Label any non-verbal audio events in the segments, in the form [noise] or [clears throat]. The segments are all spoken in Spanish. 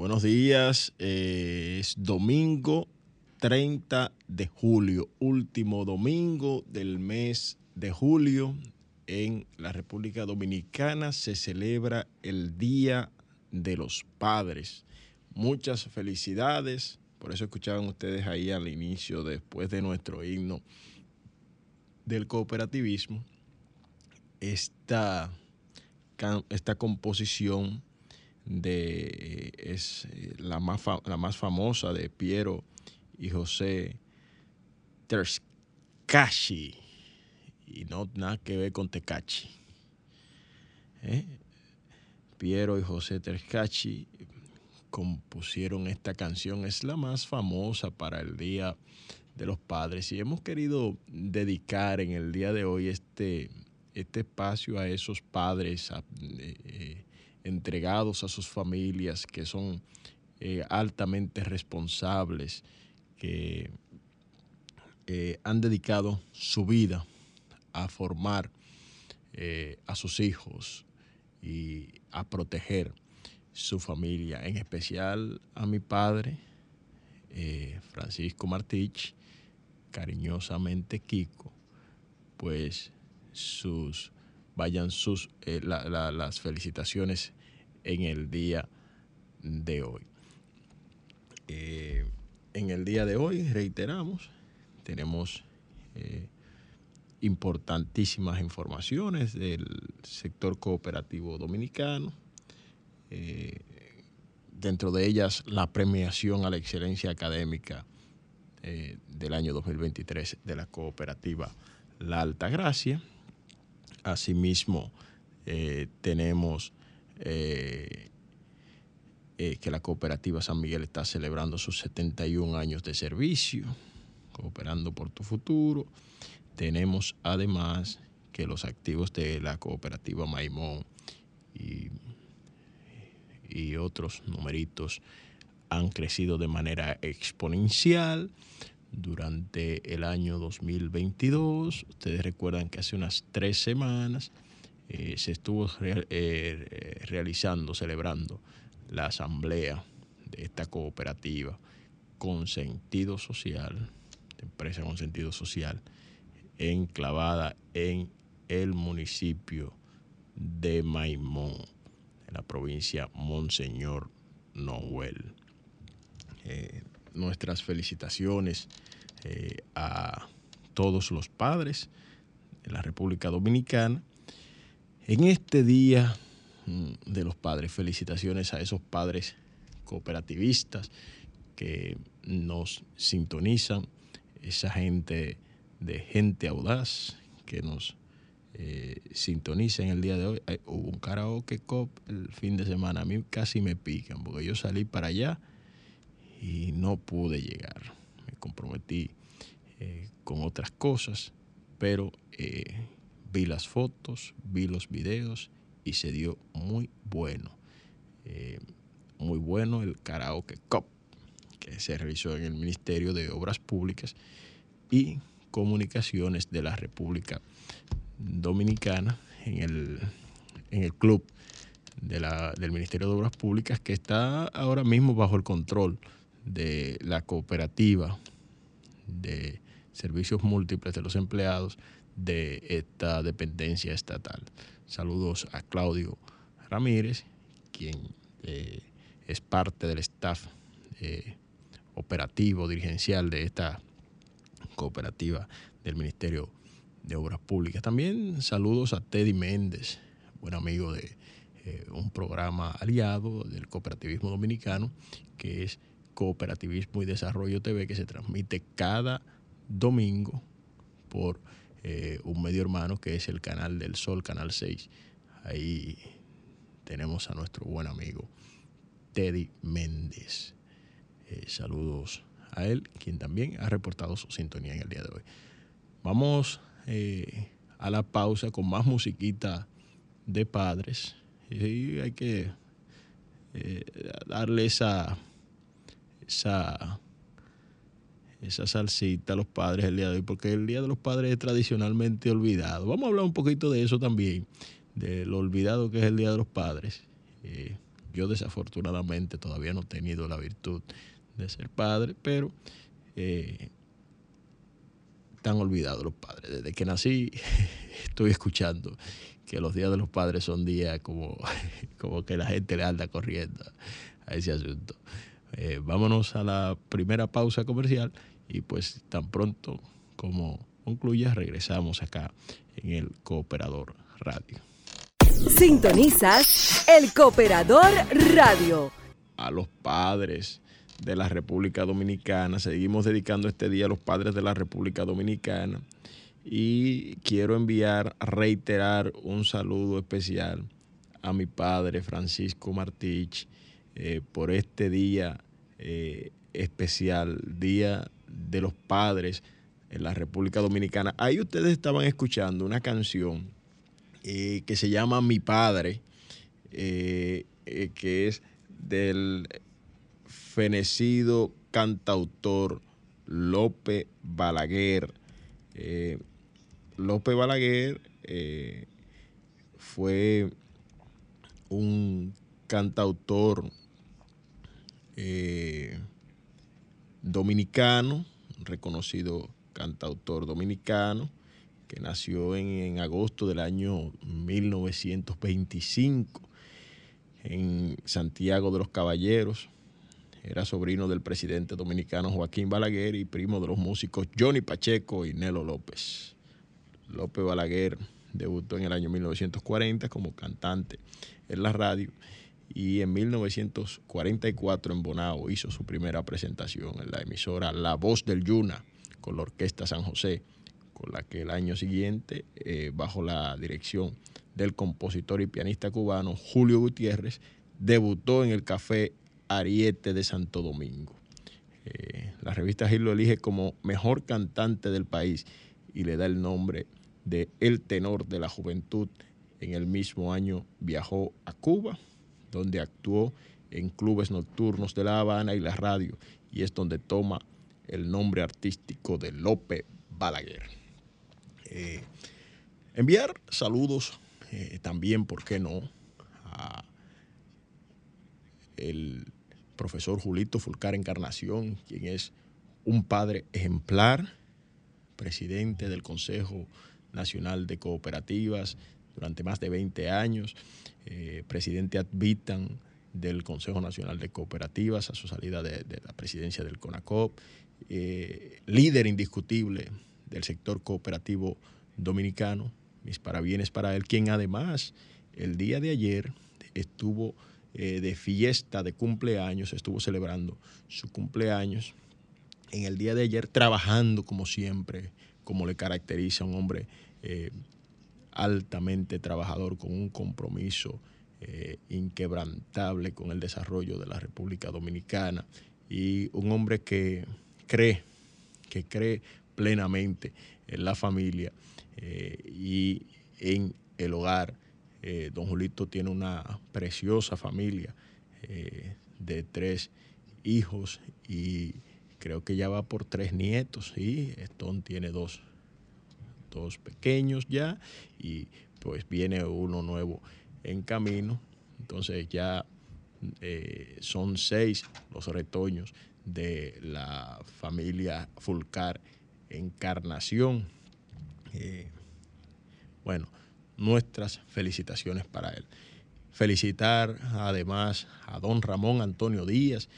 buenos días. Eh, es domingo 30 de julio, último domingo del mes de julio. En la República Dominicana se celebra el Día de los Padres. Muchas felicidades. Por eso escuchaban ustedes ahí al inicio, después de nuestro himno del cooperativismo, esta, esta composición de es eh, la más, la más famosa de Piero y José Terscachi y no nada que ver con Tecachi. ¿eh? Piero y José Terscachi compusieron esta canción, es la más famosa para el Día de los Padres y hemos querido dedicar en el día de hoy este, este espacio a esos padres eh, entregados a sus familias, que son eh, altamente responsables, que eh, han dedicado su vida a formar eh, a sus hijos y a proteger su familia, en especial a mi padre, Francisco Martich, cariñosamente Kiko, pues sus vayan sus, eh, la, la, las felicitaciones en el día de hoy. Eh, en el día de hoy, reiteramos, tenemos eh, importantísimas informaciones del sector cooperativo dominicano. Dentro de ellas, la premiación a la excelencia académica del año 2023 de la cooperativa La Alta Gracia Asimismo, eh, tenemos eh, eh, que la cooperativa San Miguel está celebrando sus 71 años de servicio, cooperando por tu futuro. Tenemos además que los activos de la cooperativa Maimón y, y otros numeritos han crecido de manera exponencial durante el año 2022. Ustedes recuerdan que hace unas tres semanas eh, se estuvo eh, realizando, celebrando la asamblea de esta cooperativa con sentido social, empresa con sentido social, enclavada en el municipio de Maimón, en la provincia Monseñor Noel. Eh, nuestras felicitaciones eh, a todos los padres de la República Dominicana. En este día mm, de los padres, felicitaciones a esos padres cooperativistas que nos sintonizan, esa gente de gente audaz que nos eh, sintoniza en el día de hoy. Hay, hubo un karaoke cop el fin de semana, a mí casi me pican porque yo salí para allá y no pude llegar. Me comprometí eh, con otras cosas, pero eh, vi las fotos, vi los videos y se dio muy bueno. Eh, muy bueno el karaoke cup que se realizó en el Ministerio de Obras Públicas y Comunicaciones de la República Dominicana en el, en el club del Ministerio de Obras Públicas que está ahora mismo bajo el control de la cooperativa de servicios múltiples de los empleados de esta dependencia estatal. Saludos a Claudio Ramírez, quien eh, es parte del staff eh, operativo, dirigencial de esta cooperativa del Ministerio de Obras Públicas. También saludos a Teddy Méndez, buen amigo de eh, un programa aliado del cooperativismo dominicano, que es Cooperativismo y Desarrollo TV, que se transmite cada domingo por eh, un medio hermano que es el canal del Sol, Canal 6. Ahí tenemos a nuestro buen amigo Teddy Méndez. Eh, saludos a él, quien también ha reportado su sintonía en el día de hoy. Vamos eh, a la pausa con más musiquita de padres. Y hay que darle esa, esa esa salsita a los padres el día de hoy, porque el Día de los Padres es tradicionalmente olvidado. Vamos a hablar un poquito de eso también, de lo olvidado que es el Día de los Padres. Eh, yo desafortunadamente todavía no he tenido la virtud de ser padre, pero eh, están olvidados los padres. Desde que nací [laughs] estoy escuchando que los días de los padres son días como, [laughs] como que la gente le anda corriendo a ese asunto. Eh, vámonos a la primera pausa comercial y pues tan pronto como concluya regresamos acá en el Cooperador Radio. Sintonizas el Cooperador Radio. A los padres de la República Dominicana, seguimos dedicando este día a los padres de la República Dominicana y quiero enviar, reiterar un saludo especial a mi padre Francisco Martich eh, por este día eh, especial, Día de los Padres en la República Dominicana. Ahí ustedes estaban escuchando una canción eh, que se llama Mi Padre, que es del fenecido cantautor Lope Balaguer. Lope Balaguer fue un cantautor dominicano, reconocido cantautor dominicano, que nació en, agosto del año 1925 en Santiago de los Caballeros. Era sobrino del presidente dominicano Joaquín Balaguer y primo de los músicos Johnny Pacheco y Nelo López. López Balaguer debutó en el año 1940 como cantante en la radio y en 1944 en Bonao hizo su primera presentación en la emisora La Voz del Yuna con la Orquesta San José, con la que el año siguiente, eh, bajo la dirección del compositor y pianista cubano Julio Gutiérrez, debutó en el Café Ariete de Santo Domingo. Eh, la revista Gil lo elige como mejor cantante del país y le da el nombre de El Tenor de la Juventud. En el mismo año viajó a Cuba donde actuó en clubes nocturnos de La Habana y la radio, y es donde toma el nombre artístico de Lope Balaguer. Eh, enviar saludos eh, también, ¿por qué no?, a el profesor Julito Fulcar Encarnación, quien es un padre ejemplar, presidente del Consejo Nacional de Cooperativas durante más de 20 años, eh, presidente ad vitam del Consejo Nacional de Cooperativas a su salida de, la presidencia del CONACOP, eh, líder indiscutible del sector cooperativo dominicano, mis parabienes para él, quien además el día de ayer estuvo eh, de fiesta de cumpleaños, estuvo celebrando su cumpleaños. En el día de ayer trabajando como siempre, como le caracteriza a un hombre altamente trabajador, con un compromiso eh, inquebrantable con el desarrollo de la República Dominicana y un hombre que cree, que cree plenamente en la familia eh, y en el hogar. Eh, don Julito tiene una preciosa familia de tres hijos y creo que ya va por tres nietos y Stone tiene dos dos pequeños ya y pues viene uno nuevo en camino. Entonces ya eh, son seis los retoños de la familia Fulcar Encarnación. bueno, nuestras felicitaciones para él. Felicitar además a don Ramón Antonio Díaz,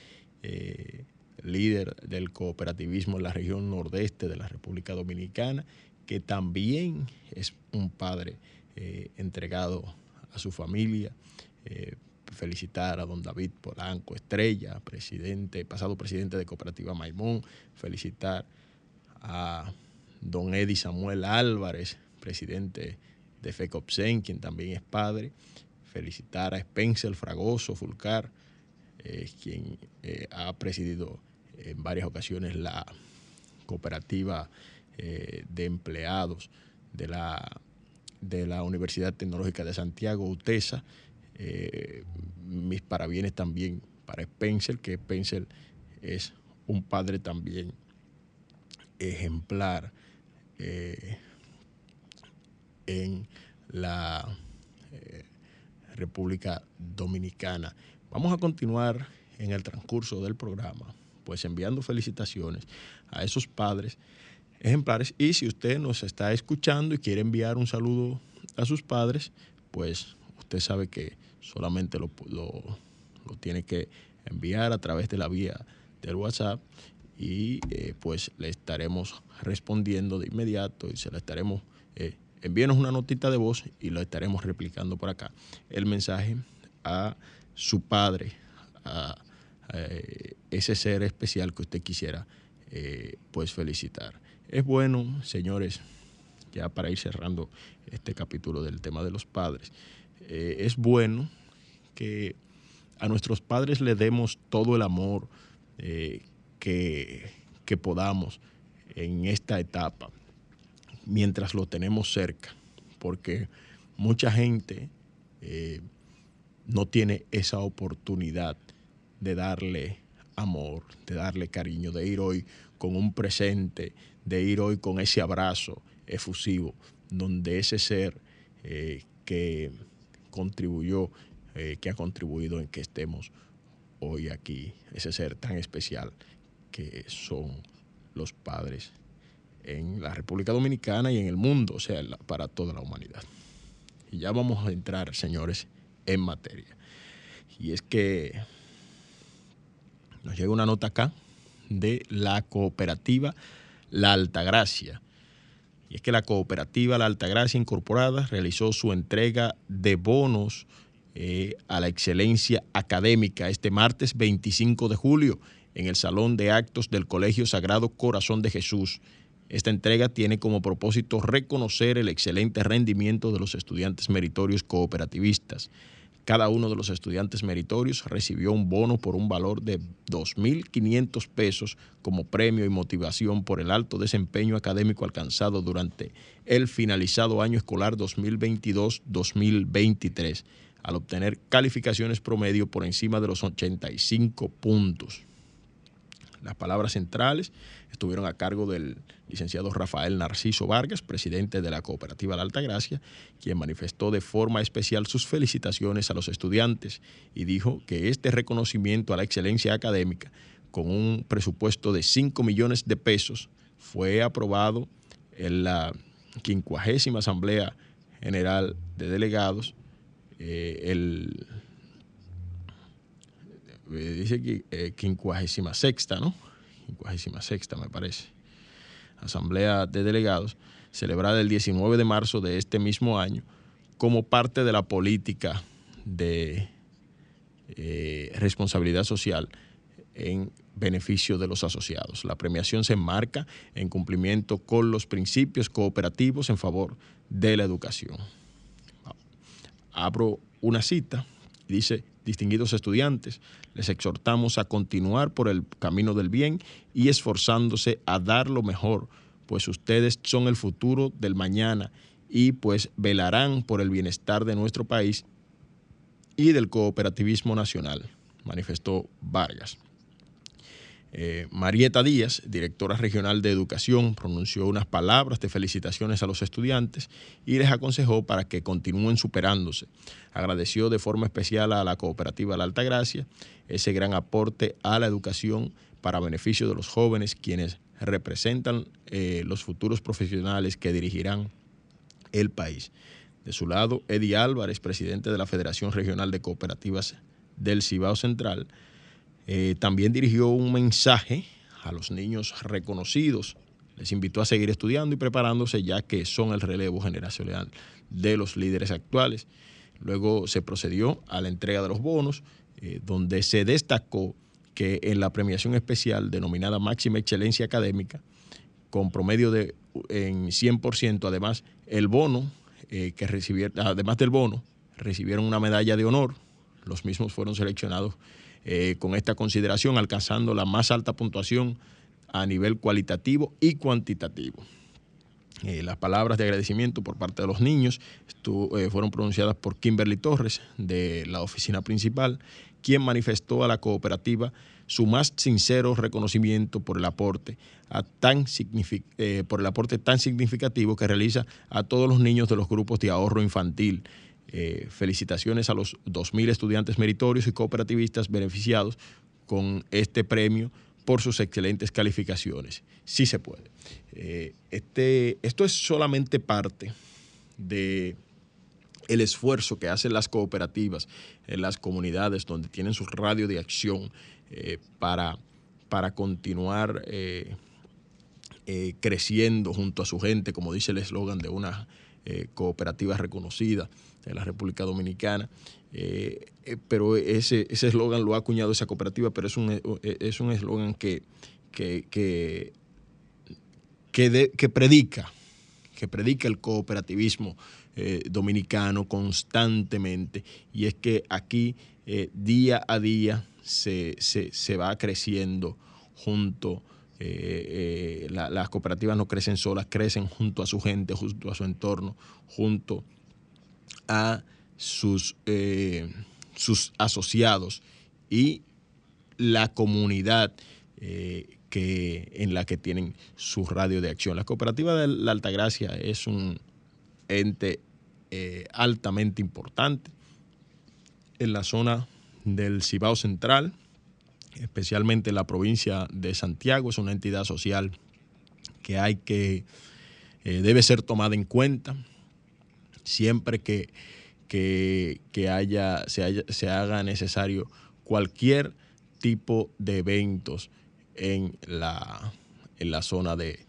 líder del cooperativismo en la región nordeste de la República Dominicana, que también es un padre eh, entregado a su familia. Eh, felicitar a don David Polanco Estrella, presidente, pasado presidente de Cooperativa Maimón, felicitar a don Eddie Samuel Álvarez, presidente de FECOPSEN, quien también es padre, felicitar a Spencer Fragoso Fulcar, eh, quien ha presidido en varias ocasiones la cooperativa eh, de empleados de la, de la Universidad Tecnológica de Santiago, UTESA. Eh, mis parabienes también para Spencer, que Spencer es un padre también ejemplar eh, en la República Dominicana. Vamos a continuar en el transcurso del programa pues enviando felicitaciones a esos padres ejemplares. Y si usted nos está escuchando y quiere enviar un saludo a sus padres, pues usted sabe que solamente lo, tiene que enviar a través de la vía del WhatsApp y eh, pues le estaremos respondiendo de inmediato y se la estaremos, eh, envíenos una notita de voz y lo estaremos replicando por acá. El mensaje a su padre, a eh, ese ser especial que usted quisiera pues felicitar. Es bueno, señores, ya para ir cerrando este capítulo del tema de los padres, eh, es bueno que a nuestros padres le demos todo el amor que, que, podamos en esta etapa, mientras lo tenemos cerca, porque mucha gente no tiene esa oportunidad de darle amor, de darle cariño, de ir hoy con un presente, de ir hoy con ese abrazo efusivo, donde ese ser eh, que contribuyó, eh, que ha contribuido en que estemos hoy aquí, ese ser tan especial que son los padres en la República Dominicana y en el mundo, o sea, para toda la humanidad. Y ya vamos a entrar, señores, en materia. Y es que nos llega una nota acá de la cooperativa La Altagracia. Y es que la cooperativa La Altagracia Incorporada realizó su entrega de bonos eh, a la excelencia académica este martes 25 de julio en el Salón de Actos del Colegio Sagrado Corazón de Jesús. Esta entrega tiene como propósito reconocer el excelente rendimiento de los estudiantes meritorios cooperativistas cada uno de los estudiantes meritorios recibió un bono por un valor de 2.500 pesos como premio y motivación por el alto desempeño académico alcanzado durante el finalizado año escolar 2022-2023, al obtener calificaciones promedio por encima de los 85 puntos. Las palabras centrales estuvieron a cargo del licenciado Rafael Narciso Vargas, presidente de la cooperativa La Altagracia, quien manifestó de forma especial sus felicitaciones a los estudiantes y dijo que este reconocimiento a la excelencia académica, con un presupuesto de 5 millones de pesos, fue aprobado en la 50 Asamblea General de Delegados eh, el dice que eh, quincuagésima sexta, ¿no? Quincuagésima sexta, me parece. Asamblea de Delegados, celebrada el 19 de marzo de este mismo año, como parte de la política de eh, responsabilidad social en beneficio de los asociados. La premiación se enmarca en cumplimiento con los principios cooperativos en favor de la educación. Abro una cita, dice, distinguidos estudiantes, les exhortamos a continuar por el camino del bien y esforzándose a dar lo mejor, pues ustedes son el futuro del mañana y pues velarán por el bienestar de nuestro país y del cooperativismo nacional, manifestó Vargas. Eh, Marieta Díaz, directora regional de educación, pronunció unas palabras de felicitaciones a los estudiantes y les aconsejó para que continúen superándose. Agradeció de forma especial a la cooperativa La Altagracia ese gran aporte a la educación para beneficio de los jóvenes, quienes representan eh, los futuros profesionales que dirigirán el país. De su lado, Eddie Álvarez, presidente de la Federación Regional de Cooperativas del Cibao Central, eh, también dirigió un mensaje a los niños reconocidos. Les invitó a seguir estudiando y preparándose ya que son el relevo generacional de los líderes actuales. Luego se procedió a la entrega de los bonos, eh, donde se destacó que en la premiación especial denominada Máxima Excelencia Académica, con promedio de en 100%, además el bono eh, que recibieron, además del bono, recibieron una medalla de honor. Los mismos fueron seleccionados eh, con esta consideración, alcanzando la más alta puntuación a nivel cualitativo y cuantitativo. Eh, las palabras de agradecimiento por parte de los niños fueron pronunciadas por Kimberly Torres de la oficina principal, quien manifestó a la cooperativa su más sincero reconocimiento por el aporte tan eh, por el aporte tan significativo que realiza a todos los niños de los grupos de ahorro infantil. Eh, felicitaciones a los 2.000 estudiantes meritorios y cooperativistas beneficiados con este premio por sus excelentes calificaciones. Sí se puede. Eh, este, esto es solamente parte de esfuerzo que hacen las cooperativas en las comunidades donde tienen su radio de acción eh, para, para continuar creciendo junto a su gente, como dice el eslogan de una cooperativa reconocida de la República Dominicana. pero ese eslogan lo ha acuñado esa cooperativa, pero es un es un eslogan que, que, que, que, predica, que predica el cooperativismo dominicano constantemente. Y es que aquí, día a día, se, se, va creciendo junto. Eh, eh, las cooperativas no crecen solas, crecen junto a su gente, junto a su entorno, junto a sus, eh, sus asociados y la comunidad que, en la que tienen su radio de acción. La cooperativa de la Altagracia es un ente altamente importante en la zona del Cibao Central, especialmente en la provincia de Santiago. Es una entidad social que hay que, eh, debe ser tomada en cuenta siempre que, que, haya, se, se haga necesario cualquier tipo de eventos en la, en la zona de,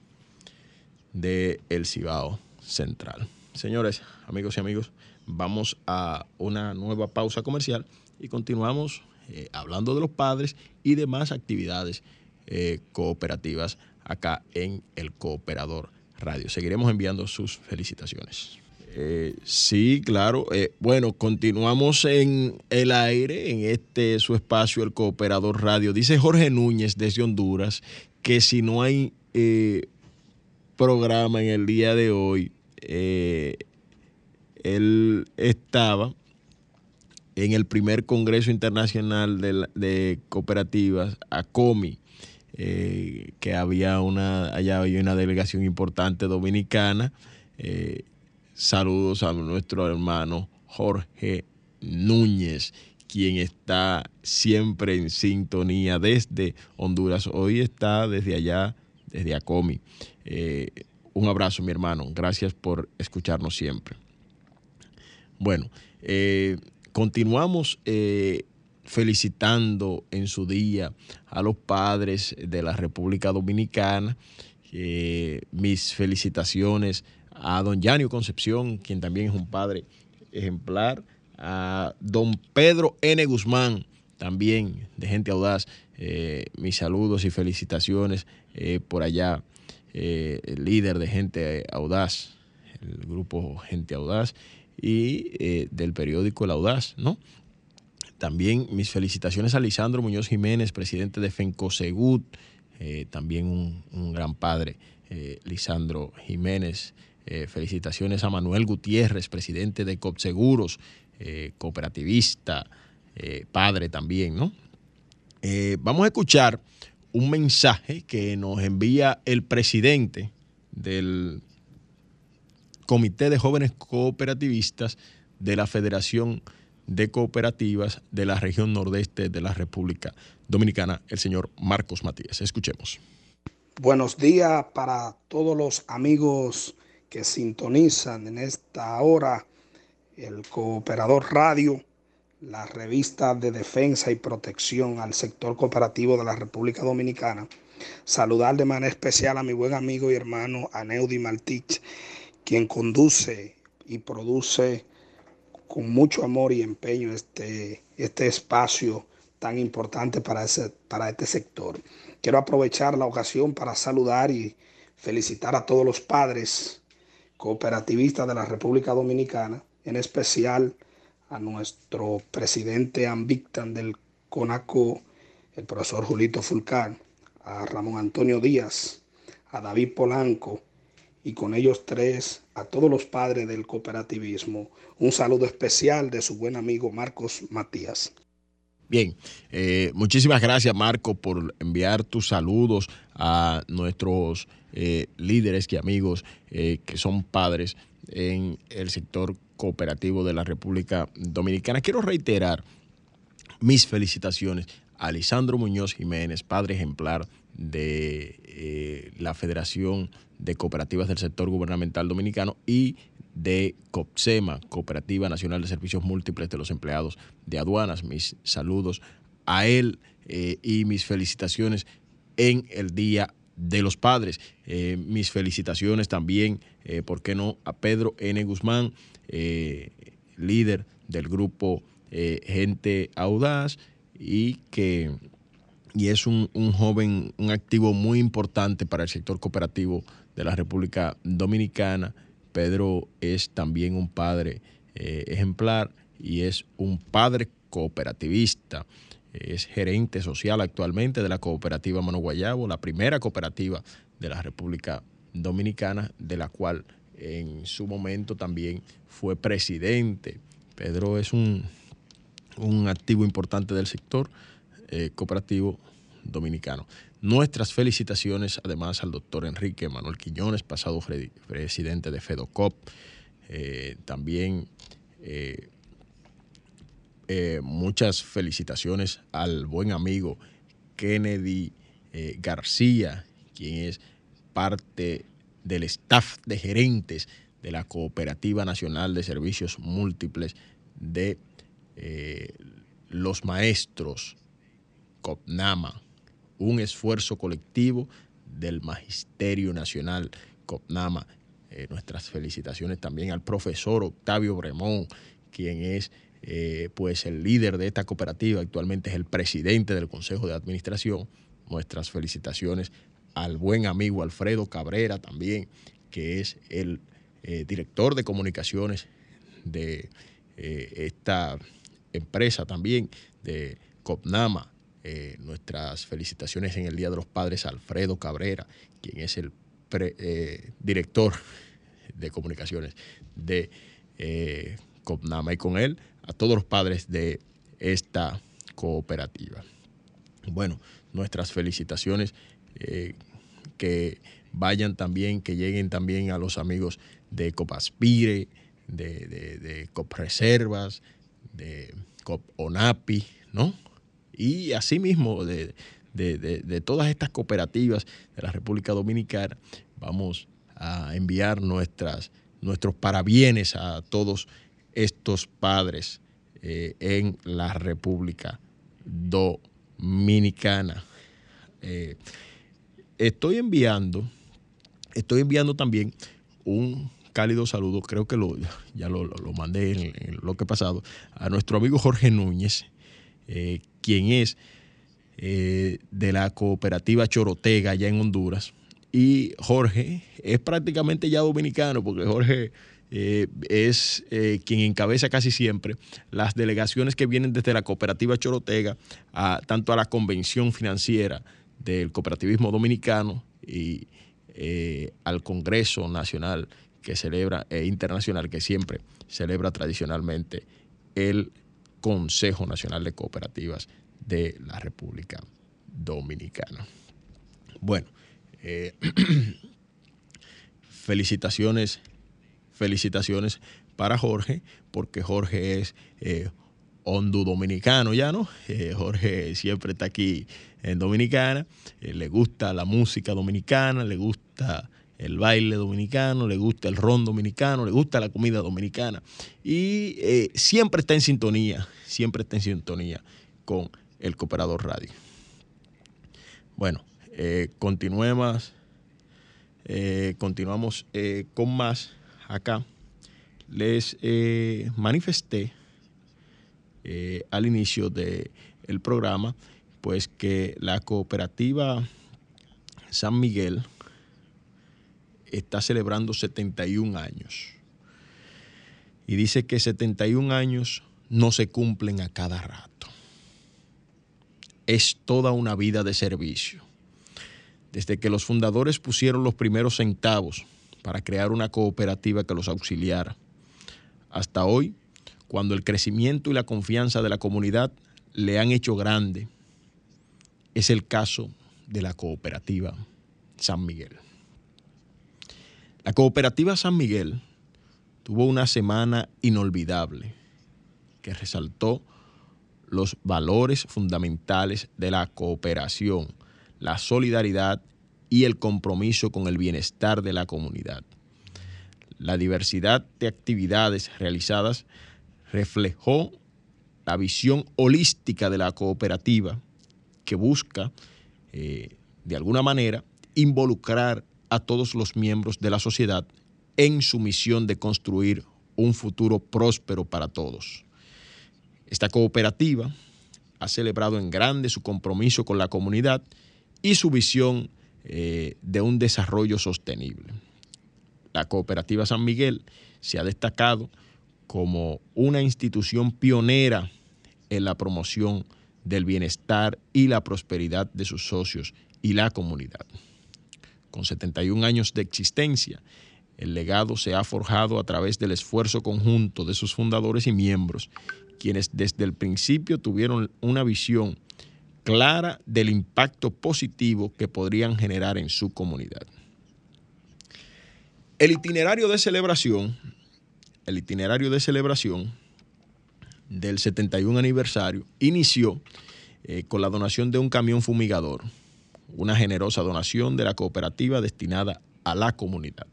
de El Cibao Central. Señores, amigos y amigos, vamos a una nueva pausa comercial y continuamos eh, hablando de los padres y demás actividades eh, cooperativas acá en el Cooperador Radio. Seguiremos enviando sus felicitaciones. Eh, sí, claro. bueno, continuamos en el aire, en este su espacio, el Cooperador Radio. Dice Jorge Núñez desde Honduras que si no hay programa en el día de hoy, él estaba en el primer Congreso Internacional de, Cooperativas, ACOMI, eh, que había una, allá había una delegación importante dominicana. Eh, saludos a nuestro hermano Jorge Núñez, quien está siempre en sintonía desde Honduras. Hoy está desde allá, desde ACOMI. Eh, un abrazo, mi hermano. Gracias por escucharnos siempre. Bueno, Continuamos eh, felicitando en su día a los padres de la República Dominicana. Eh, mis felicitaciones a don Yanio Concepción, quien también es un padre ejemplar, a don Pedro N. Guzmán, también de Gente Audaz. Eh, mis saludos y felicitaciones por allá, el líder de Gente Audaz, el grupo Gente Audaz y eh, del periódico El Audaz, ¿no? También mis felicitaciones a Lisandro Muñoz Jiménez, presidente de FENCOSEGUT, eh, también un, gran padre, eh, Lisandro Jiménez. Felicitaciones a Manuel Gutiérrez, presidente de COPSEGUROS, cooperativista, padre también, ¿no? vamos a escuchar un mensaje que nos envía el presidente del Comité de Jóvenes Cooperativistas de la Federación de Cooperativas de la región nordeste de la República Dominicana, el señor Marcos Matías. Escuchemos. Buenos días para todos los amigos que sintonizan en esta hora el Cooperador Radio, la revista de defensa y protección al sector cooperativo de la República Dominicana. Saludar de manera especial a mi buen amigo y hermano Aneudi Maltich, quien conduce y produce con mucho amor y empeño este, este espacio tan importante para, ese, para este sector. Quiero aprovechar la ocasión para saludar y felicitar a todos los padres cooperativistas de la República Dominicana, en especial a nuestro presidente Ambictan del CONACO, el profesor Julito Fulcán, a Ramón Antonio Díaz, a David Polanco y con ellos tres a todos los padres del cooperativismo. Un saludo especial de su buen amigo Marcos Matías. Bien, eh, muchísimas gracias Marco por enviar tus saludos a nuestros eh, líderes y amigos eh, que son padres en el sector cooperativo de la República Dominicana. Quiero reiterar mis felicitaciones a Lisandro Muñoz Jiménez, padre ejemplar de la Federación de Cooperativas del Sector Gubernamental Dominicano y de COPSEMA, Cooperativa Nacional de Servicios Múltiples de los Empleados de Aduanas. Mis saludos a él eh, y mis felicitaciones en el Día de los Padres. Eh, mis felicitaciones también, eh, ¿por qué no?, a Pedro N. Guzmán, líder del grupo Gente Audaz y que y es un, un, joven, un activo muy importante para el sector cooperativo de la República Dominicana Pedro es también un padre eh, ejemplar y es un padre cooperativista. Es gerente social actualmente de la cooperativa Mano Guayabo, la primera cooperativa de la República Dominicana, de la cual en su momento también fue presidente. Pedro es un, un activo importante del sector eh, cooperativo dominicano. Nuestras felicitaciones además al doctor Enrique Manuel Quiñones, pasado presidente de FEDOCOP. Eh, también eh, eh, muchas felicitaciones al buen amigo Kennedy García, quien es parte del staff de gerentes de la Cooperativa Nacional de Servicios Múltiples de los maestros COPNAMA un esfuerzo colectivo del Magisterio Nacional COPNAMA. Eh, nuestras felicitaciones también al profesor Octavio Bremón, quien es eh, pues el líder de esta cooperativa, actualmente es el presidente del Consejo de Administración. Nuestras felicitaciones al buen amigo Alfredo Cabrera también, que es el eh, director de comunicaciones de esta empresa también, de COPNAMA, eh, nuestras felicitaciones en el Día de los Padres a Alfredo Cabrera, quien es el eh, director de comunicaciones de eh, COPNAMA y con él a todos los padres de esta cooperativa. Bueno, nuestras felicitaciones que vayan también, que lleguen también a los amigos de Copaspire, de, de, de Copreservas, de Coponapi, ¿no? Y asimismo de, de, todas estas cooperativas de la República Dominicana, vamos a enviar nuestras, nuestros parabienes a todos estos padres eh, en la República Dominicana. Eh, estoy enviando, estoy enviando también un cálido saludo, creo que lo, ya lo, mandé en, lo que pasado, a nuestro amigo Jorge Núñez, eh, quien es eh, de la cooperativa Chorotega allá en Honduras. Y Jorge es prácticamente ya dominicano, porque Jorge eh, es quien encabeza casi siempre las delegaciones que vienen desde la cooperativa Chorotega, a, tanto a la convención financiera del cooperativismo dominicano y al Congreso Nacional que celebra e internacional que siempre celebra tradicionalmente el Consejo Nacional de Cooperativas de la República Dominicana. Bueno, eh, [clears throat] felicitaciones, felicitaciones para Jorge, porque Jorge es eh, dominicano ya, ¿no? Eh, Jorge siempre está aquí en Dominicana, eh, le gusta la música dominicana, le gusta el baile dominicano, le gusta el ron dominicano, le gusta la comida dominicana y eh, siempre está en sintonía, siempre está en sintonía con el Cooperador Radio. Bueno, continuemos, continuamos con más acá. Les manifesté eh, al inicio del programa, pues que la cooperativa San Miguel está celebrando 71 años. Y dice que 71 años no se cumplen a cada rato. Es toda una vida de servicio. Desde que los fundadores pusieron los primeros centavos para crear una cooperativa que los auxiliara, hasta hoy cuando el crecimiento y la confianza de la comunidad le han hecho grande. Es el caso de la cooperativa San Miguel. La cooperativa San Miguel tuvo una semana inolvidable que resaltó los valores fundamentales de la cooperación, la solidaridad y el compromiso con el bienestar de la comunidad. La diversidad de actividades realizadas reflejó la visión holística de la cooperativa que busca, eh, de alguna manera, involucrar a todos los miembros de la sociedad en su misión de construir un futuro próspero para todos. Esta cooperativa ha celebrado en grande su compromiso con la comunidad y su visión eh, de un desarrollo sostenible. La cooperativa San Miguel se ha destacado como una institución pionera en la promoción del bienestar y la prosperidad de sus socios y la comunidad. Con 71 años de existencia, el legado se ha forjado a través del esfuerzo conjunto de sus fundadores y miembros, quienes desde el principio tuvieron una visión clara del impacto positivo que podrían generar en su comunidad. El itinerario de celebración el itinerario de celebración del 71 aniversario inició eh, con la donación de un camión fumigador, una generosa donación de la cooperativa destinada a la comunidad.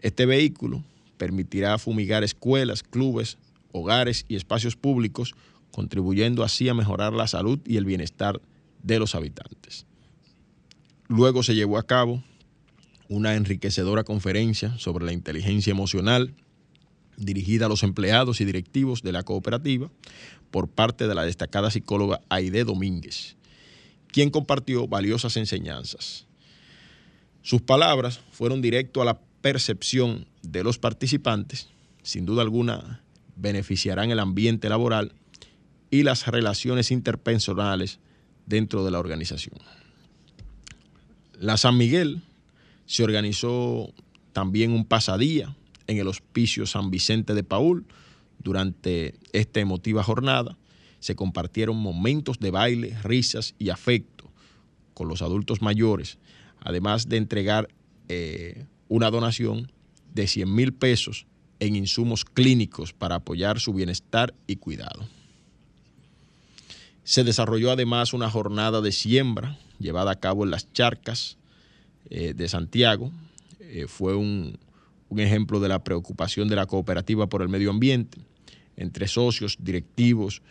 Este vehículo permitirá fumigar escuelas, clubes, hogares y espacios públicos, contribuyendo así a mejorar la salud y el bienestar de los habitantes. Luego se llevó a cabo una enriquecedora conferencia sobre la inteligencia emocional dirigida a los empleados y directivos de la cooperativa por parte de la destacada psicóloga Aide Domínguez, quien compartió valiosas enseñanzas. Sus palabras fueron directo a la percepción de los participantes, sin duda alguna beneficiarán el ambiente laboral y las relaciones interpersonales dentro de la organización. La San Miguel se organizó también un pasadía en el Hospicio San Vicente de Paul. Durante esta emotiva jornada se compartieron momentos de baile, risas y afecto con los adultos mayores, además de entregar eh, una donación de 100 mil pesos en insumos clínicos para apoyar su bienestar y cuidado. Se desarrolló además una jornada de siembra llevada a cabo en las charcas eh, de Santiago. Eh, fue un, un ejemplo de la preocupación de la cooperativa por el medio ambiente. Entre socios, directivos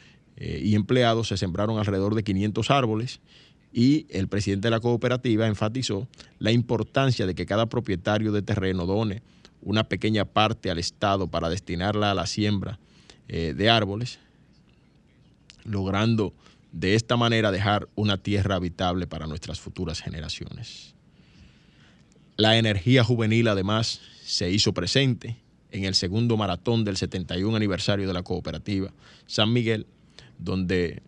eh, y empleados se sembraron alrededor de 500 árboles y el presidente de la cooperativa enfatizó la importancia de que cada propietario de terreno done una pequeña parte al Estado para destinarla a la siembra eh, de árboles, logrando de esta manera dejar una tierra habitable para nuestras futuras generaciones. La energía juvenil además se hizo presente en el segundo maratón del 71 aniversario de la cooperativa San Miguel, donde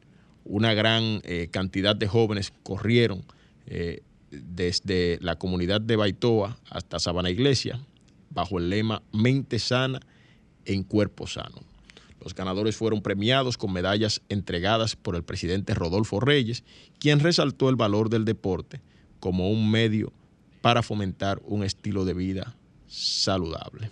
una gran eh, cantidad de jóvenes corrieron eh, desde la comunidad de Baitoa hasta Sabana Iglesia, bajo el lema Mente sana en cuerpo sano. Los ganadores fueron premiados con medallas entregadas por el presidente Rodolfo Reyes, quien resaltó el valor del deporte como un medio para fomentar un estilo de vida saludable.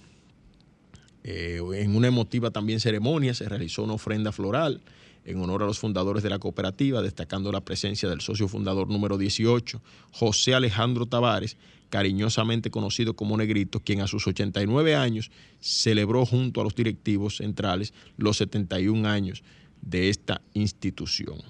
Eh, en una emotiva también ceremonia se realizó una ofrenda floral en honor a los fundadores de la cooperativa, destacando la presencia del socio fundador número 18, José Alejandro Tavares, cariñosamente conocido como Negrito, quien a sus 89 años celebró junto a los directivos centrales los 71 años de esta institución.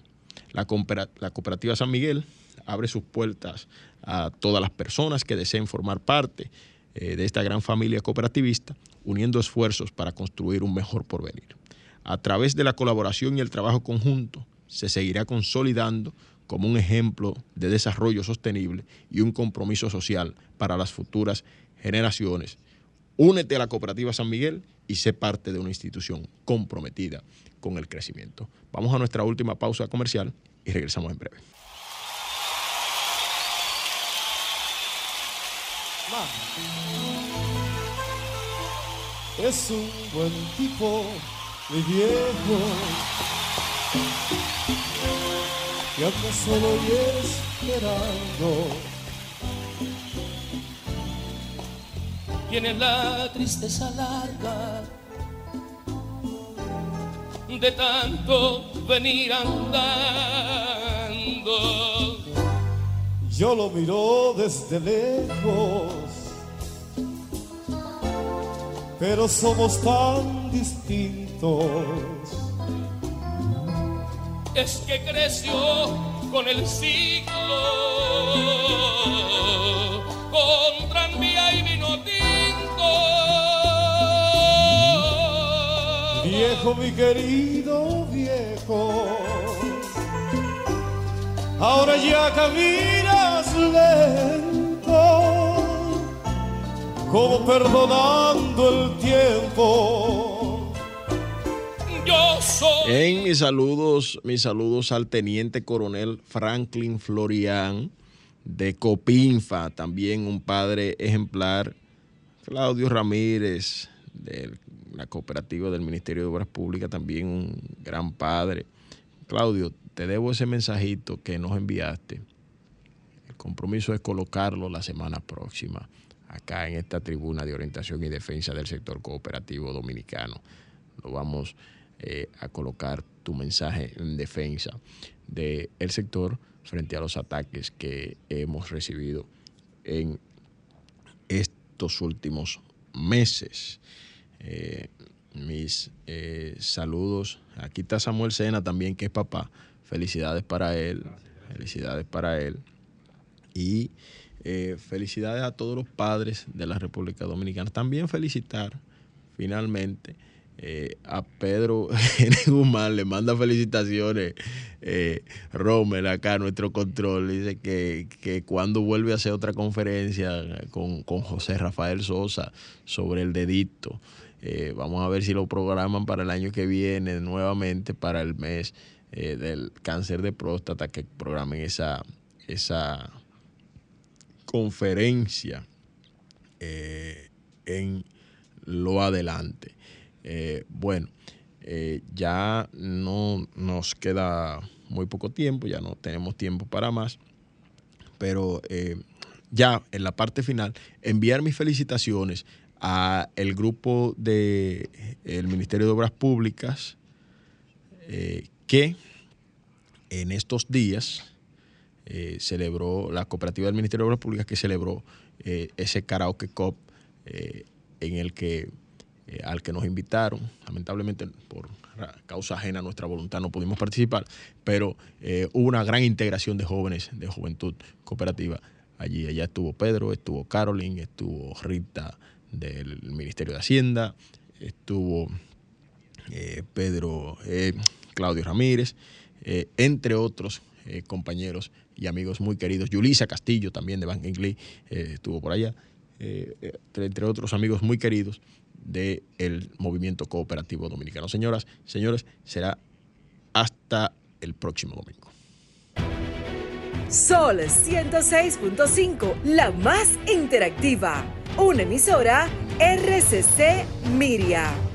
La, cooperativa San Miguel abre sus puertas a todas las personas que deseen formar parte eh, de esta gran familia cooperativista, uniendo esfuerzos para construir un mejor porvenir. A través de la colaboración y el trabajo conjunto, se seguirá consolidando como un ejemplo de desarrollo sostenible y un compromiso social para las futuras generaciones. Únete a la cooperativa San Miguel y sé parte de una institución comprometida con el crecimiento. Vamos a nuestra última pausa comercial y regresamos en breve. Es un buen tipo, mi viejo, que anda solo y esperando. Tiene la tristeza larga de tanto venir andando. Yo lo miro desde lejos, pero somos tan distintos. Es que creció con el siglo, con tranvía y vino Viejo, mi querido viejo, ahora ya caminas lento, como perdonando el tiempo. En mis saludos, mis saludos al teniente coronel Franklin Florian de Copinfa, también un padre ejemplar, Claudio Ramírez, del la cooperativa del Ministerio de Obras Públicas, también un gran padre. Claudio, te debo ese mensajito que nos enviaste. El compromiso es colocarlo la semana próxima acá en esta tribuna de orientación y defensa del sector cooperativo dominicano. Lo vamos eh, a colocar tu mensaje en defensa del sector frente a los ataques que hemos recibido en estos últimos meses. Eh, mis eh, saludos. Aquí está Samuel Sena también, que es papá. Felicidades para él. Felicidades para él. Y felicidades a todos los padres de la República Dominicana. También felicitar finalmente a Pedro [laughs] Guzmán. Le manda felicitaciones eh, Rommel acá, nuestro control. Dice que, que, cuando vuelve a hacer otra conferencia con, con José Rafael Sosa sobre el dedito. Eh, vamos a ver si lo programan para el año que viene nuevamente, para el mes eh, del cáncer de próstata, que programen esa, esa conferencia eh, en lo adelante. Bueno, ya no nos queda muy poco tiempo, ya no tenemos tiempo para más, pero ya en la parte final, enviar mis felicitaciones a el grupo del el Ministerio de Obras Públicas eh, que en estos días eh, celebró la cooperativa del Ministerio de Obras Públicas que celebró eh, ese karaoke cop en el que al que nos invitaron. Lamentablemente por causa ajena a nuestra voluntad no pudimos participar pero hubo una gran integración de jóvenes de juventud cooperativa allí. Allá estuvo Pedro estuvo Caroline estuvo Rita del Ministerio de Hacienda, estuvo eh, Pedro eh, Claudio Ramírez, eh, entre otros compañeros y amigos muy queridos. Yulisa Castillo, también de Bank estuvo por allá, entre otros amigos muy queridos del movimiento cooperativo dominicano. Señoras, señores, será hasta el próximo domingo. Sol 106.5, la más interactiva una emisora RCC Miria.